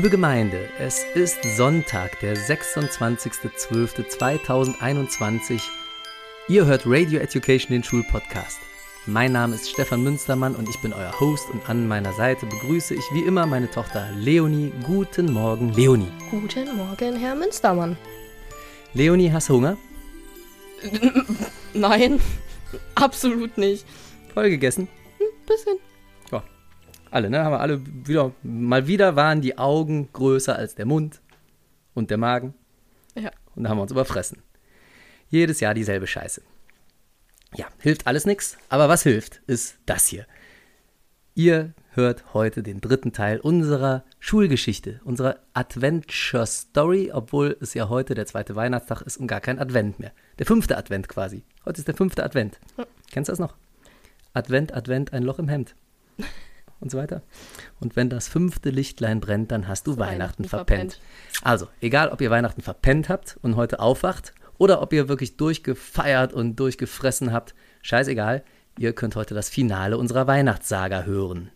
Liebe Gemeinde, es ist Sonntag, der 26.12.2021. Ihr hört Radio Education, den Schulpodcast. Mein Name ist Stefan Münstermann und ich bin euer Host und an meiner Seite begrüße ich wie immer meine Tochter Leonie. Guten Morgen, Leonie. Guten Morgen, Herr Münstermann. Leonie, hast du Hunger? Nein, absolut nicht. Voll gegessen? Ein bisschen. Alle, ne? Haben wir alle wieder, mal wieder waren die Augen größer als der Mund und der Magen. Ja. Und da haben wir uns überfressen. Jedes Jahr dieselbe Scheiße. Ja, hilft alles nichts, aber was hilft, ist das hier. Ihr hört heute den dritten Teil unserer Schulgeschichte, unserer Adventure Story, obwohl es ja heute der zweite Weihnachtstag ist und gar kein Advent mehr. Der fünfte Advent quasi. Heute ist der fünfte Advent. Ja. Kennst du das noch? Advent, Advent, ein Loch im Hemd. Und so weiter. Und wenn das fünfte Lichtlein brennt, dann hast du Weihnachten, Weihnachten verpennt. verpennt. Also, egal ob ihr Weihnachten verpennt habt und heute aufwacht oder ob ihr wirklich durchgefeiert und durchgefressen habt, scheißegal, ihr könnt heute das Finale unserer Weihnachtssaga hören.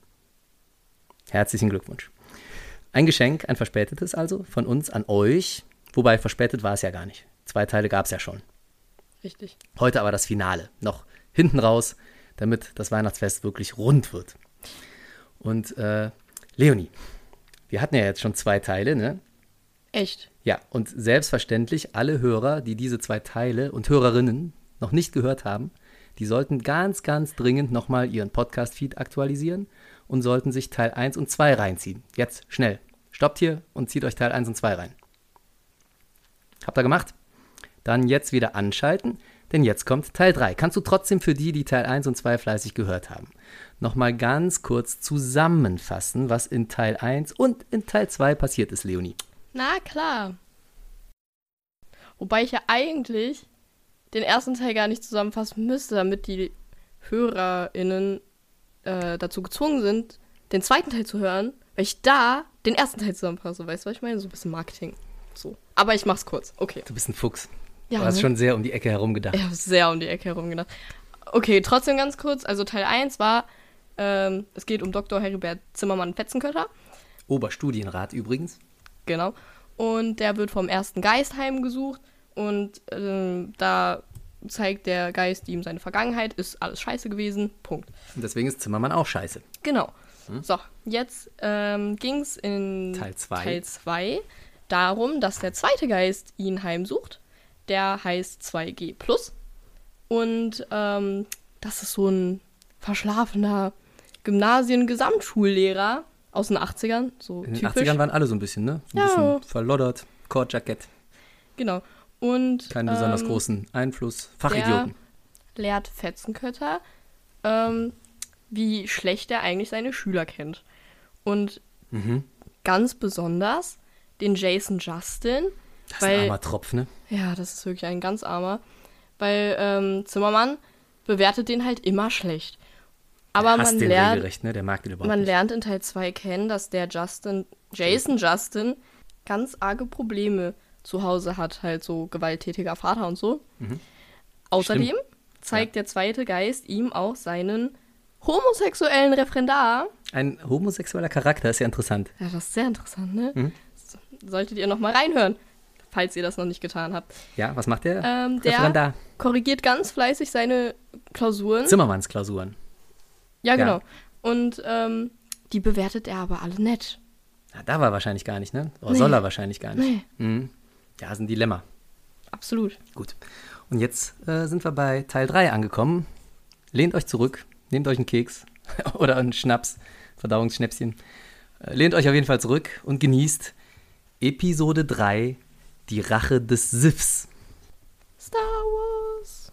Herzlichen Glückwunsch. Ein Geschenk, ein verspätetes also, von uns an euch. Wobei verspätet war es ja gar nicht. Zwei Teile gab es ja schon. Richtig. Heute aber das Finale. Noch hinten raus, damit das Weihnachtsfest wirklich rund wird. Und äh, Leonie, wir hatten ja jetzt schon zwei Teile, ne? Echt. Ja, und selbstverständlich alle Hörer, die diese zwei Teile und Hörerinnen noch nicht gehört haben, die sollten ganz, ganz dringend nochmal ihren Podcast-Feed aktualisieren und sollten sich Teil 1 und 2 reinziehen. Jetzt, schnell. Stoppt hier und zieht euch Teil 1 und 2 rein. Habt ihr gemacht? Dann jetzt wieder anschalten, denn jetzt kommt Teil 3. Kannst du trotzdem für die, die Teil 1 und 2 fleißig gehört haben, nochmal ganz kurz zusammenfassen, was in Teil 1 und in Teil 2 passiert ist, Leonie? Na klar. Wobei ich ja eigentlich den ersten Teil gar nicht zusammenfassen müsste, damit die HörerInnen äh, dazu gezwungen sind, den zweiten Teil zu hören, weil ich da den ersten Teil zusammenfasse. Weißt du, was ich meine? So ein bisschen Marketing. So. Aber ich mach's kurz. Okay. Du bist ein Fuchs. Ja, du hast ne? schon sehr um die Ecke herum gedacht. Ich habe sehr um die Ecke herum gedacht. Okay, trotzdem ganz kurz. Also Teil 1 war, ähm, es geht um Dr. Heribert Zimmermann-Fetzenkötter. Oberstudienrat übrigens. Genau. Und der wird vom ersten Geist heimgesucht. Und ähm, da zeigt der Geist ihm seine Vergangenheit. Ist alles scheiße gewesen. Punkt. Und deswegen ist Zimmermann auch scheiße. Genau. So, jetzt ähm, ging es in Teil zwei. Teil 2 darum, dass der zweite Geist ihn heimsucht. Der heißt 2G. Und ähm, das ist so ein verschlafener Gymnasien-Gesamtschullehrer aus den 80ern. So In den typisch. 80ern waren alle so ein bisschen, ne? So ein Ja. bisschen verloddert, Kordjackett, Genau. Und keinen besonders ähm, großen Einfluss. Fachidioten. lehrt Fetzenkötter, ähm, wie schlecht er eigentlich seine Schüler kennt. Und Mhm. ganz besonders den Jason Justin. Das ist weil, ein armer Tropf, ne? Ja, das ist wirklich ein ganz armer. Weil ähm, Zimmermann bewertet den halt immer schlecht. Aber Der man lernt, ne? Der man lernt in Teil 2 kennen, dass der Justin, Jason Justin, ganz arge Probleme zu Hause hat. Halt so gewalttätiger Vater und so. Mhm. Außerdem zeigt der zweite Geist ihm auch seinen homosexuellen Referendar. Ein homosexueller Charakter ist ja interessant. Ja, das ist sehr interessant, ne? Mhm. So- Solltet ihr noch mal reinhören, falls ihr das noch nicht getan habt. Ja, was macht der? Ähm, der Referendar. korrigiert ganz fleißig seine Klausuren. Zimmermanns Klausuren. Ja, ja. genau. Und ähm, die bewertet er aber alle nett. Ja, da war er wahrscheinlich gar nicht, ne? Oder Nee. soll er wahrscheinlich gar nicht. Nee, Mhm. Ja, ist ein Dilemma. absolut. Gut. Und jetzt äh, sind wir bei Teil 3 angekommen. Lehnt euch zurück, nehmt euch einen Keks oder einen Schnaps, Verdauungsschnäpschen. Äh, lehnt euch auf jeden Fall zurück und genießt Episode 3, die Rache des Siths. Star Wars.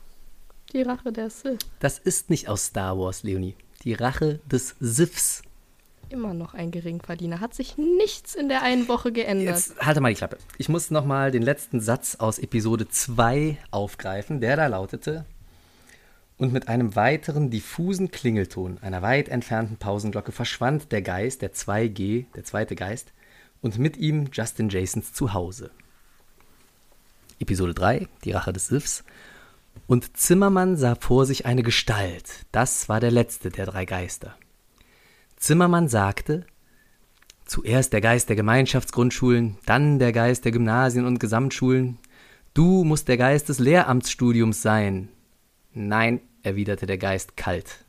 Die Rache der Sith. Das ist nicht aus Star Wars, Leonie. Die Rache des Siths. Immer noch ein Geringverdiener. Hat sich nichts in der einen Woche geändert. Jetzt halte mal die Klappe. Ich muss nochmal den letzten Satz aus Episode 2 aufgreifen, der da lautete. Und mit einem weiteren diffusen Klingelton einer weit entfernten Pausenglocke verschwand der Geist, der 2G, der zweite Geist, und mit ihm Justin Jasons Zuhause. Episode 3, die Rache des Siths. Und Zimmermann sah vor sich eine Gestalt. Das war der letzte der drei Geister. Zimmermann sagte, Zuerst der Geist der Gemeinschaftsgrundschulen, dann der Geist der Gymnasien und Gesamtschulen. Du musst der Geist des Lehramtsstudiums sein. Nein, erwiderte der Geist kalt.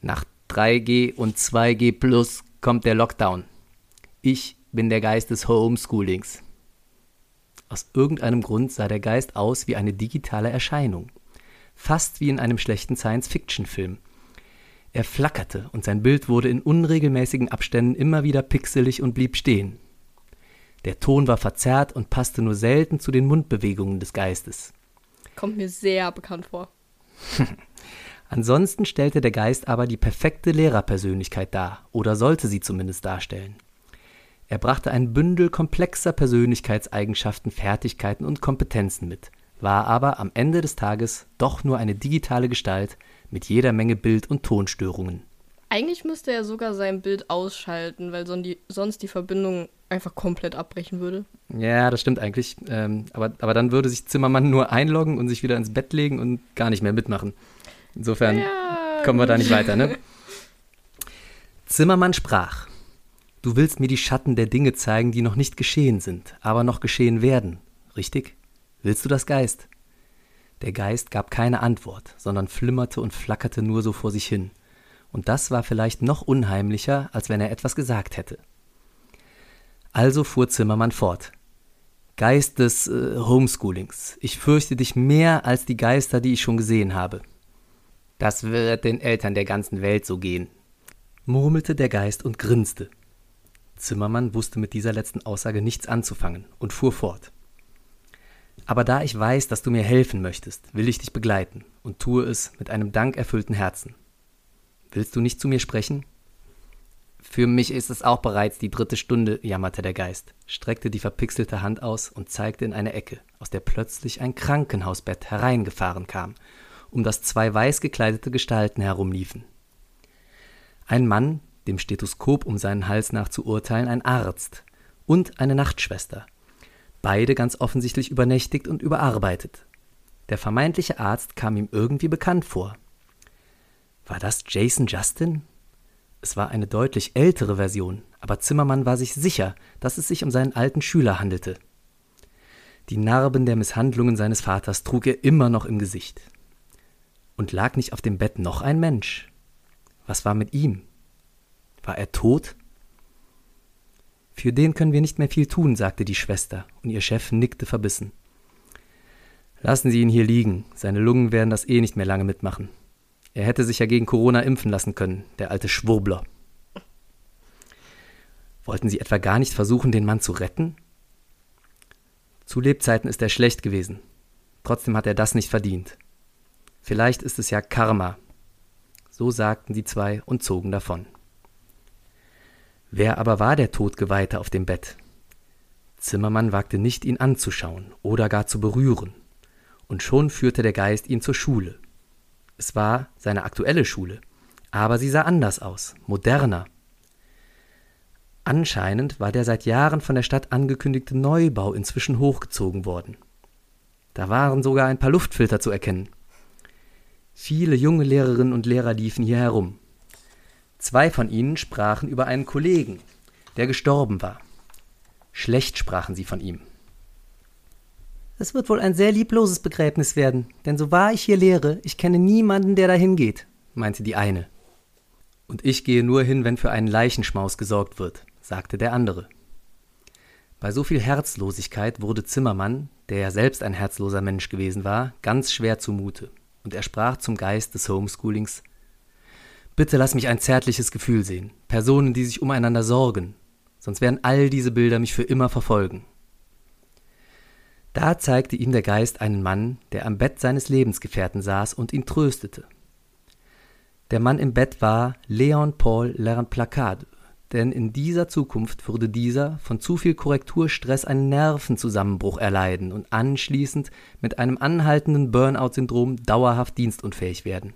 Nach 3G und 2G plus kommt der Lockdown. Ich bin der Geist des Homeschoolings. Aus irgendeinem Grund sah der Geist aus wie eine digitale Erscheinung. Fast wie in einem schlechten Science-Fiction-Film. Er flackerte und sein Bild wurde in unregelmäßigen Abständen immer wieder pixelig und blieb stehen. Der Ton war verzerrt und passte nur selten zu den Mundbewegungen des Geistes. Kommt mir sehr bekannt vor. Ansonsten stellte der Geist aber die perfekte Lehrerpersönlichkeit dar, oder sollte sie zumindest darstellen. Er brachte ein Bündel komplexer Persönlichkeitseigenschaften, Fertigkeiten und Kompetenzen mit, war aber am Ende des Tages doch nur eine digitale Gestalt mit jeder Menge Bild- und Tonstörungen. Eigentlich müsste er sogar sein Bild ausschalten, weil sonst die Verbindung einfach komplett abbrechen würde. Ja, das stimmt eigentlich. Ähm, aber, aber dann würde sich Zimmermann nur einloggen und sich wieder ins Bett legen und gar nicht mehr mitmachen. Insofern ja, kommen wir da nicht weiter, ne? Zimmermann sprach. Du willst mir die Schatten der Dinge zeigen, die noch nicht geschehen sind, aber noch geschehen werden, richtig? Willst du das Geist? Der Geist gab keine Antwort, sondern flimmerte und flackerte nur so vor sich hin. Und das war vielleicht noch unheimlicher, als wenn er etwas gesagt hätte. Also fuhr Zimmermann fort. Geist des äh, Homeschoolings, ich fürchte dich mehr als die Geister, die ich schon gesehen habe. Das wird den Eltern der ganzen Welt so gehen, murmelte der Geist und grinste. Zimmermann wusste mit dieser letzten Aussage nichts anzufangen und fuhr fort. Aber da ich weiß, dass du mir helfen möchtest, will ich dich begleiten und tue es mit einem dankerfüllten Herzen. Willst du nicht zu mir sprechen? Für mich ist es auch bereits die dritte Stunde, jammerte der Geist, streckte die verpixelte Hand aus und zeigte in eine Ecke, aus der plötzlich ein Krankenhausbett hereingefahren kam um das zwei weiß gekleidete Gestalten herumliefen. Ein Mann, dem Stethoskop um seinen Hals nach zu urteilen, ein Arzt und eine Nachtschwester. Beide ganz offensichtlich übernächtigt und überarbeitet. Der vermeintliche Arzt kam ihm irgendwie bekannt vor. War das Jason Justin? Es war eine deutlich ältere Version, aber Zimmermann war sich sicher, dass es sich um seinen alten Schüler handelte. Die Narben der Misshandlungen seines Vaters trug er immer noch im Gesicht. Und lag nicht auf dem Bett noch ein Mensch? Was war mit ihm? War er tot? Für den können wir nicht mehr viel tun, sagte die Schwester, und ihr Chef nickte verbissen. Lassen Sie ihn hier liegen, seine Lungen werden das eh nicht mehr lange mitmachen. Er hätte sich ja gegen Corona impfen lassen können, der alte Schwurbler. Wollten Sie etwa gar nicht versuchen, den Mann zu retten? Zu Lebzeiten ist er schlecht gewesen. Trotzdem hat er das nicht verdient. Vielleicht ist es ja Karma. So sagten die zwei und zogen davon. Wer aber war der Todgeweihte auf dem Bett? Zimmermann wagte nicht, ihn anzuschauen oder gar zu berühren. Und schon führte der Geist ihn zur Schule. Es war seine aktuelle Schule, aber sie sah anders aus, moderner. Anscheinend war der seit Jahren von der Stadt angekündigte Neubau inzwischen hochgezogen worden. Da waren sogar ein paar Luftfilter zu erkennen. Viele junge Lehrerinnen und Lehrer liefen hier herum. Zwei von ihnen sprachen über einen Kollegen, der gestorben war. Schlecht sprachen sie von ihm. Es wird wohl ein sehr liebloses Begräbnis werden, denn so wahr ich hier lehre, ich kenne niemanden, der dahin geht, meinte die eine. Und ich gehe nur hin, wenn für einen Leichenschmaus gesorgt wird, sagte der andere. Bei so viel Herzlosigkeit wurde Zimmermann, der ja selbst ein herzloser Mensch gewesen war, ganz schwer zumute und er sprach zum Geist des Homeschoolings Bitte lass mich ein zärtliches Gefühl sehen, Personen, die sich umeinander sorgen, sonst werden all diese Bilder mich für immer verfolgen. Da zeigte ihm der Geist einen Mann, der am Bett seines Lebensgefährten saß und ihn tröstete. Der Mann im Bett war Leon Paul Lerplacade, denn in dieser Zukunft würde dieser von zu viel Korrekturstress einen Nervenzusammenbruch erleiden und anschließend mit einem anhaltenden Burnout-Syndrom dauerhaft dienstunfähig werden.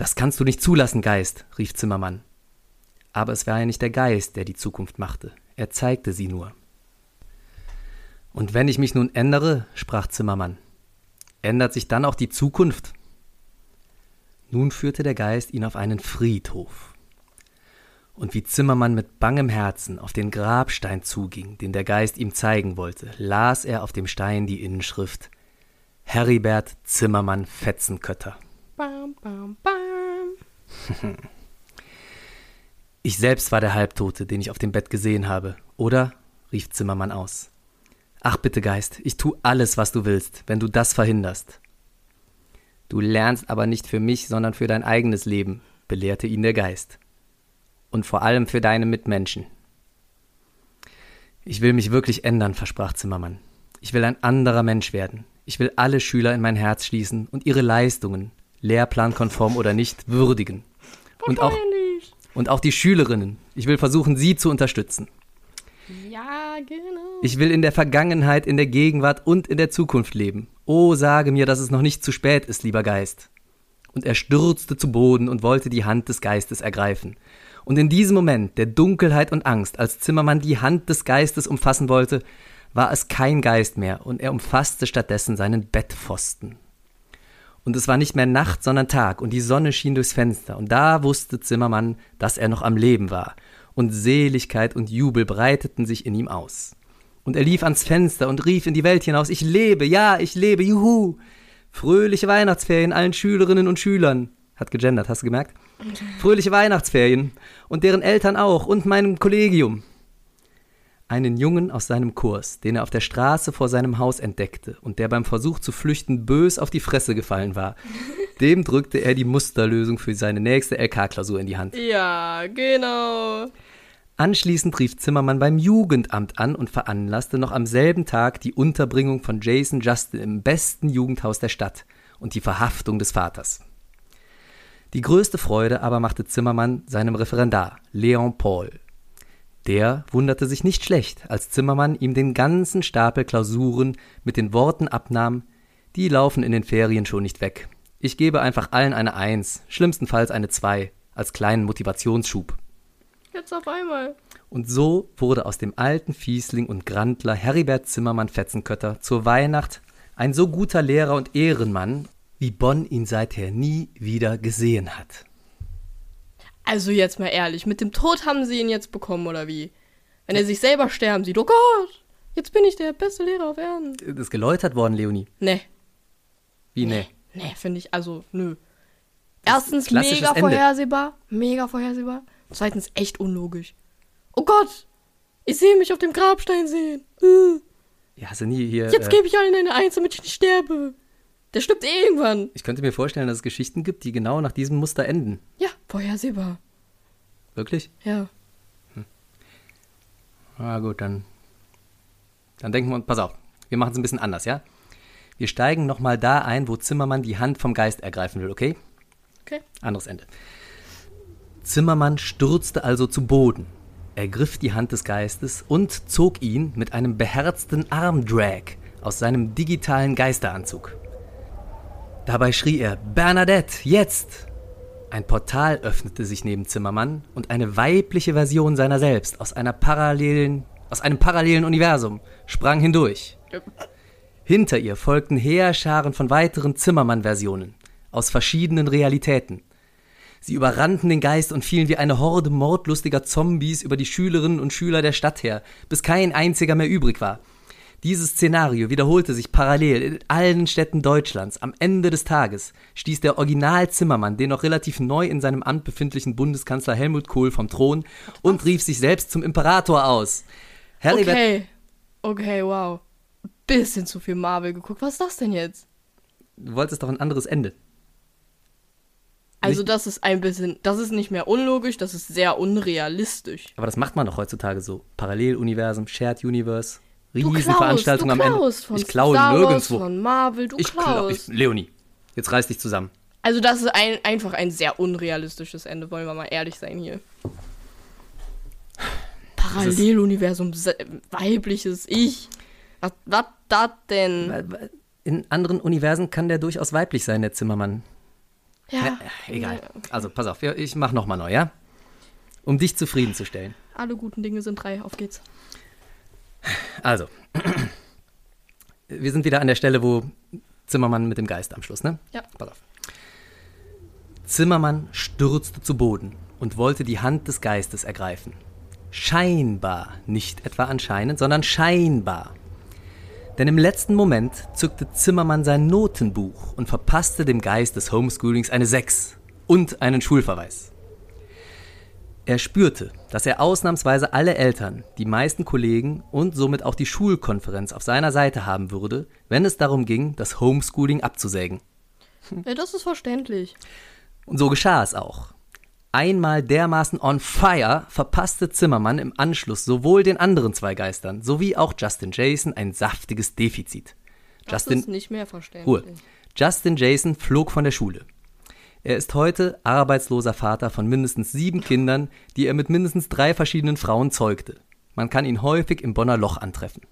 Das kannst du nicht zulassen, Geist, rief Zimmermann. Aber es war ja nicht der Geist, der die Zukunft machte, er zeigte sie nur. Und wenn ich mich nun ändere, sprach Zimmermann, ändert sich dann auch die Zukunft? Nun führte der Geist ihn auf einen Friedhof Und wie Zimmermann mit bangem Herzen auf den Grabstein zuging, den der Geist ihm zeigen wollte, las er auf dem Stein die Inschrift Heribert Zimmermann Fetzenkötter. Bam, bam, bam. Ich selbst war der Halbtote, den ich auf dem Bett gesehen habe, oder? rief Zimmermann aus. Ach bitte, Geist, ich tu alles, was du willst, wenn du das verhinderst. Du lernst aber nicht für mich, sondern für dein eigenes Leben, belehrte ihn der Geist. Und vor allem für deine Mitmenschen. Ich will mich wirklich ändern, versprach Zimmermann. Ich will ein anderer Mensch werden. Ich will alle Schüler in mein Herz schließen und ihre Leistungen, lehrplankonform oder nicht, würdigen. Und auch, und auch die Schülerinnen. Ich will versuchen, sie zu unterstützen. Ja, genau. Ich will in der Vergangenheit, in der Gegenwart und in der Zukunft leben. Oh, sage mir, dass es noch nicht zu spät ist, lieber Geist. Und er stürzte zu Boden und wollte die Hand des Geistes ergreifen. Und in diesem Moment der Dunkelheit und Angst, als Zimmermann die Hand des Geistes umfassen wollte, war es kein Geist mehr und er umfasste stattdessen seinen Bettpfosten. Und es war nicht mehr Nacht, sondern Tag und die Sonne schien durchs Fenster und da wusste Zimmermann, dass er noch am Leben war und Seligkeit und Jubel breiteten sich in ihm aus. Und er lief ans Fenster und rief in die Welt hinaus, ich lebe, ja, ich lebe, juhu! Fröhliche Weihnachtsferien allen Schülerinnen und Schülern. Hat gegendert, hast du gemerkt? Fröhliche Weihnachtsferien. Und deren Eltern auch und meinem Kollegium. Einen Jungen aus seinem Kurs, den er auf der Straße vor seinem Haus entdeckte und der beim Versuch zu flüchten bös auf die Fresse gefallen war. Dem drückte er die Musterlösung für seine nächste LK-Klausur in die Hand. Ja, genau. Anschließend rief Zimmermann beim Jugendamt an und veranlasste noch am selben Tag die Unterbringung von Jason Justin im besten Jugendhaus der Stadt und die Verhaftung des Vaters. Die größte Freude aber machte Zimmermann seinem Referendar, Leon Paul. Der wunderte sich nicht schlecht, als Zimmermann ihm den ganzen Stapel Klausuren mit den Worten abnahm, die laufen in den Ferien schon nicht weg. Ich gebe einfach allen eine Eins, schlimmstenfalls eine Zwei, als kleinen Motivationsschub. Jetzt auf einmal. Und so wurde aus dem alten Fiesling und Grandler Heribert Zimmermann Fetzenkötter zur Weihnacht ein so guter Lehrer und Ehrenmann, wie Bonn ihn seither nie wieder gesehen hat. Also jetzt mal ehrlich, mit dem Tod haben sie ihn jetzt bekommen, oder wie? Wenn er sich selber sterben sieht, oh Gott, jetzt bin ich der beste Lehrer auf Erden. Das ist geläutert worden, Leonie. Nee, Wie, nee? nee, finde ich, also, nö. Erstens mega Ende. vorhersehbar, mega vorhersehbar. Zweitens echt unlogisch. Oh Gott, ich sehe mich auf dem Grabstein sehen. Äh, Ja, hast du nie hier. Jetzt äh, gebe ich allen eine Eins, damit ich nicht sterbe. Der stirbt eh irgendwann. ich könnte mir vorstellen, dass es Geschichten gibt, die genau nach diesem Muster enden. Ja, vorhersehbar. Wirklich? Ja. Ah, gut, dann. Dann denken wir uns, pass auf, wir machen es ein bisschen anders, ja? Wir steigen nochmal da ein, wo Zimmermann die Hand vom Geist ergreifen will, okay? Okay. Anderes Ende. Zimmermann stürzte also zu Boden, ergriff die Hand des Geistes und zog ihn mit einem beherzten Armdrag aus seinem digitalen Geisteranzug. Dabei schrie er: Bernadette, jetzt! Ein Portal öffnete sich neben Zimmermann und eine weibliche Version seiner selbst aus einer parallelen, aus einem parallelen Universum sprang hindurch. Hinter ihr folgten Heerscharen von weiteren Zimmermann-Versionen aus verschiedenen Realitäten. Sie überrannten den Geist und fielen wie eine Horde mordlustiger Zombies über die Schülerinnen und Schüler der Stadt her, bis kein einziger mehr übrig war. Dieses Szenario wiederholte sich parallel in allen Städten Deutschlands. Am Ende des Tages stieß der Original-Zimmermann den noch relativ neu in seinem Amt befindlichen Bundeskanzler Helmut Kohl vom Thron und rief sich selbst zum Imperator aus. Heribert, Okay. Okay, wow. Bisschen zu viel Marvel geguckt. Was ist das denn jetzt? du wolltest doch ein anderes Ende. Also, das ist ein bisschen. Das ist nicht mehr unlogisch, das ist sehr unrealistisch. Aber das macht man doch heutzutage so. Paralleluniversum, Shared Universe, Du Riesenveranstaltung klaust, am Ende. von ich klaue Star Wars, nirgendwo. von Marvel, du ich klau, klaust. ich, Leonie, jetzt reiß dich zusammen. Also das ist ein, einfach ein sehr unrealistisches Ende, wollen wir mal ehrlich sein hier. Paralleluniversum, weibliches Ich. Was, was das denn? In anderen Universen kann der durchaus weiblich sein, der Zimmermann. Ja, Äh, egal. ja, okay. Also, pass auf, ich mach nochmal neu, ja? Um dich zufriedenzustellen. Alle guten Dinge sind drei, auf geht's. Also, wir sind wieder an der Stelle, wo Zimmermann mit dem Geist am Schluss, ne? Ja. Pass auf. Zimmermann stürzte zu Boden und wollte die Hand des Geistes ergreifen. Scheinbar, nicht etwa anscheinend, sondern scheinbar. Denn im letzten Moment zückte Zimmermann sein Notenbuch und verpasste dem Geist des Homeschoolings eine 6 und einen Schulverweis. Er spürte, dass er ausnahmsweise alle Eltern, die meisten Kollegen und somit auch die Schulkonferenz auf seiner Seite haben würde, wenn es darum ging, das Homeschooling abzusägen. Ja, das ist verständlich. Und so geschah es auch. Einmal dermaßen on fire verpasste Zimmermann im Anschluss sowohl den anderen zwei Geistern sowie auch Justin Jason ein saftiges Defizit. Das Justin, ist nicht mehr verständlich. Ruhe. Justin Jason flog von der Schule. Er ist heute arbeitsloser Vater von mindestens sieben Kindern, die er mit mindestens drei verschiedenen Frauen zeugte. Man kann ihn häufig im Bonner Loch antreffen.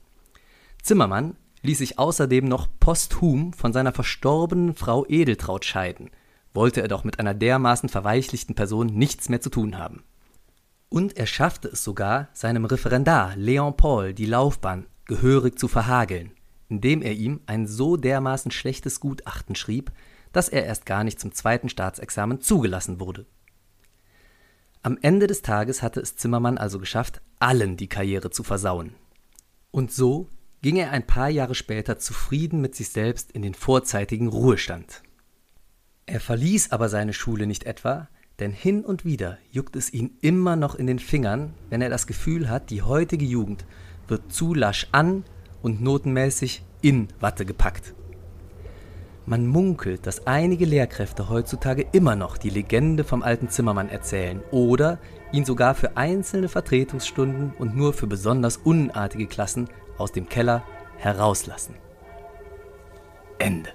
Zimmermann ließ sich außerdem noch posthum von seiner verstorbenen Frau Edeltraut scheiden, wollte er doch mit einer dermaßen verweichlichten Person nichts mehr zu tun haben. Und er schaffte es sogar, seinem Referendar Leon Paul die Laufbahn gehörig zu verhageln, indem er ihm ein so dermaßen schlechtes Gutachten schrieb, dass er erst gar nicht zum zweiten Staatsexamen zugelassen wurde. Am Ende des Tages hatte es Zimmermann also geschafft, allen die Karriere zu versauen. Und so ging er ein paar Jahre später zufrieden mit sich selbst in den vorzeitigen Ruhestand. Er verließ aber seine Schule nicht etwa, denn hin und wieder juckt es ihn immer noch in den Fingern, wenn er das Gefühl hat, die heutige Jugend wird zu lasch an und notenmäßig in Watte gepackt. Man munkelt, dass einige Lehrkräfte heutzutage immer noch die Legende vom alten Zimmermann erzählen oder ihn sogar für einzelne Vertretungsstunden und nur für besonders unartige Klassen aus dem Keller herauslassen. Ende.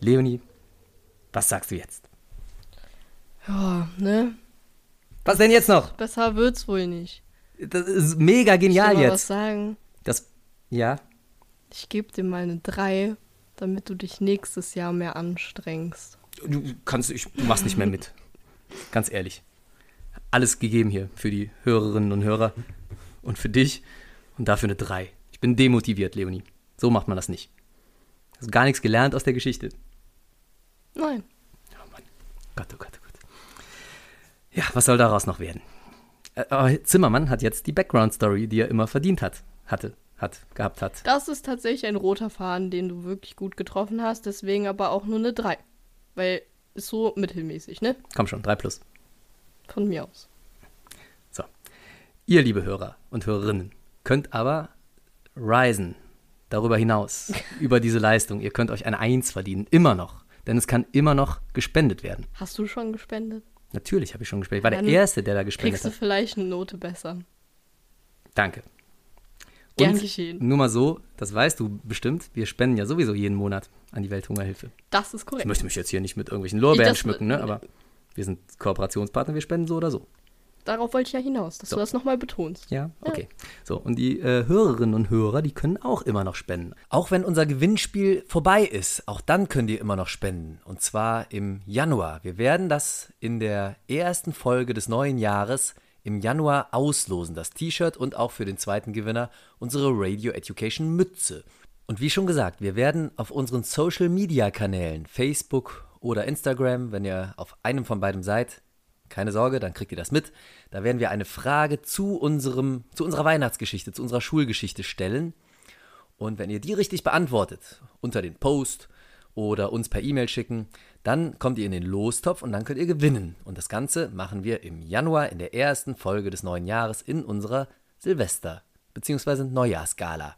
Leonie, was sagst du jetzt? Ja, ne? Was denn jetzt noch? Besser wird's wohl nicht. Das ist mega genial ich will mal was jetzt. sagen. Das, ja, Ich gebe dir mal eine 3, damit du dich nächstes Jahr mehr anstrengst. du kannst, ich, du machst nicht mehr mit. Ganz ehrlich. Alles gegeben hier für die Hörerinnen und Hörer und für dich und dafür eine 3. Ich bin demotiviert, Leonie. So macht man das nicht. Hast du gar nichts gelernt aus der Geschichte. Nein. Oh Mann. Gott, oh Gott, oh Gott. Ja, was soll daraus noch werden? Äh, Aber Zimmermann hat jetzt die Background-Story, die er immer verdient hat. Hatte, hat, gehabt hat. Das ist tatsächlich ein roter Faden, den du wirklich gut getroffen hast, deswegen aber auch nur eine 3. Weil ist so mittelmäßig, ne? Komm schon, 3 plus. Von mir aus. So. Ihr, liebe Hörer und Hörerinnen, könnt aber risen darüber hinaus, über diese Leistung. Ihr könnt euch eine Eins verdienen, immer noch. Denn es kann immer noch gespendet werden. Hast du schon gespendet? Natürlich habe ich schon gespendet. Ich war der Dann Erste, der da gespendet Kriegst du hat. vielleicht eine Note besser. Danke. Gern Und geschehen. Nur mal so, das weißt du bestimmt, wir spenden ja sowieso jeden Monat an die Welthungerhilfe. Das ist Ich korrekt. möchte mich jetzt hier nicht mit irgendwelchen Lorbeeren Das- schmücken, ne? aber wir sind Kooperationspartner, wir spenden so oder so. Darauf wollte ich ja hinaus, dass So. du das nochmal betonst. Ja, okay. So, und die äh, Hörerinnen und Hörer, die können auch immer noch spenden. Auch wenn unser Gewinnspiel vorbei ist, auch dann könnt ihr immer noch spenden. Und zwar im Januar. Wir werden das in der ersten Folge des neuen Jahres im Januar auslosen. Das T-Shirt und auch für den zweiten Gewinner unsere Radio Education Mütze. Und wie schon gesagt, wir werden auf unseren Social Media Kanälen, Facebook oder Instagram, wenn ihr auf einem von beiden seid, keine Sorge, dann kriegt ihr das mit. Da werden wir eine Frage zu unserem, zu unserer Weihnachtsgeschichte, zu unserer Schulgeschichte stellen. Und wenn ihr die richtig beantwortet, unter den Post oder uns per E-Mail schicken, dann kommt ihr in den Lostopf und dann könnt ihr gewinnen. Und das Ganze machen wir im Januar in der ersten Folge des neuen Jahres in unserer Silvester- bzw. Neujahrsgala.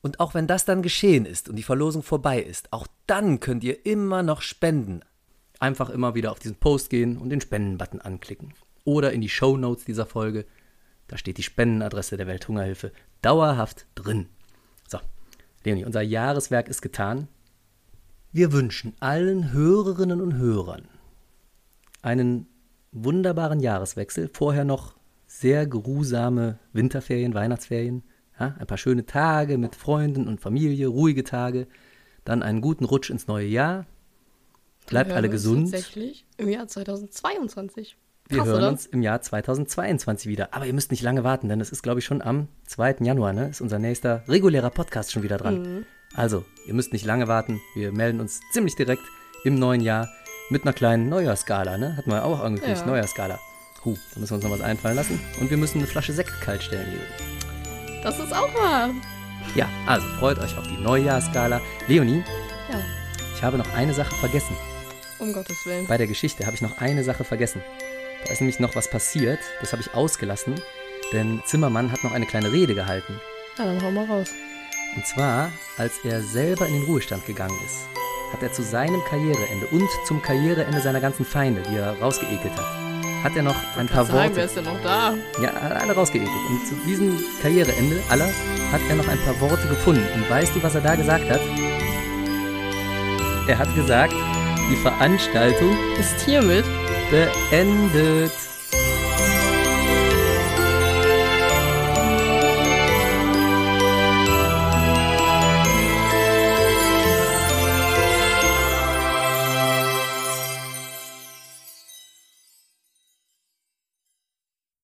Und auch wenn das dann geschehen ist und die Verlosung vorbei ist, auch dann könnt ihr immer noch spenden. Einfach immer wieder auf diesen Post gehen und den Spenden-Button anklicken. Oder in die Show Notes dieser Folge. Da steht die Spendenadresse der Welthungerhilfe dauerhaft drin. So, Leonie, unser Jahreswerk ist getan. Wir wünschen allen Hörerinnen und Hörern einen wunderbaren Jahreswechsel. Vorher noch sehr geruhsame Winterferien, Weihnachtsferien. Ja, ein paar schöne Tage mit Freunden und Familie, ruhige Tage. Dann einen guten Rutsch ins neue Jahr. Bleibt alle gesund. Tatsächlich im Jahr 2022. Wir Krass, hören oder? uns im Jahr 2022 wieder. Aber ihr müsst nicht lange warten, denn es ist, glaube ich, schon am 2. Januar, ne? Ist unser nächster regulärer Podcast schon wieder dran. Mhm. Also, ihr müsst nicht lange warten. Wir melden uns ziemlich direkt im neuen Jahr mit einer kleinen Neujahrsskala, ne? Hatten wir auch angekündigt, Ja. Neujahrsskala. Huh, da müssen wir uns noch was einfallen lassen. Und wir müssen eine Flasche Sekt kalt stellen hier. Das ist auch wahr. Ja, also freut euch auf die Neujahrsskala. Leonie, Ja, ich habe noch eine Sache vergessen. um Gottes Willen. Bei der Geschichte habe ich noch eine Sache vergessen. Da ist nämlich noch was passiert, das habe ich ausgelassen, denn Zimmermann hat noch eine kleine Rede gehalten. Ja, dann hau mal raus. Und zwar, als er selber in den Ruhestand gegangen ist, hat er zu seinem Karriereende und zum Karriereende seiner ganzen Feinde, die er rausgeekelt hat, hat er noch ein paar Sagen, wer Worte. ist denn noch da? Ja, alle rausgeekelt. Und zu diesem Karriereende aller hat er noch ein paar Worte gefunden. Und weißt du, was er da gesagt hat? Er hat gesagt, die Veranstaltung Ist hiermit beendet.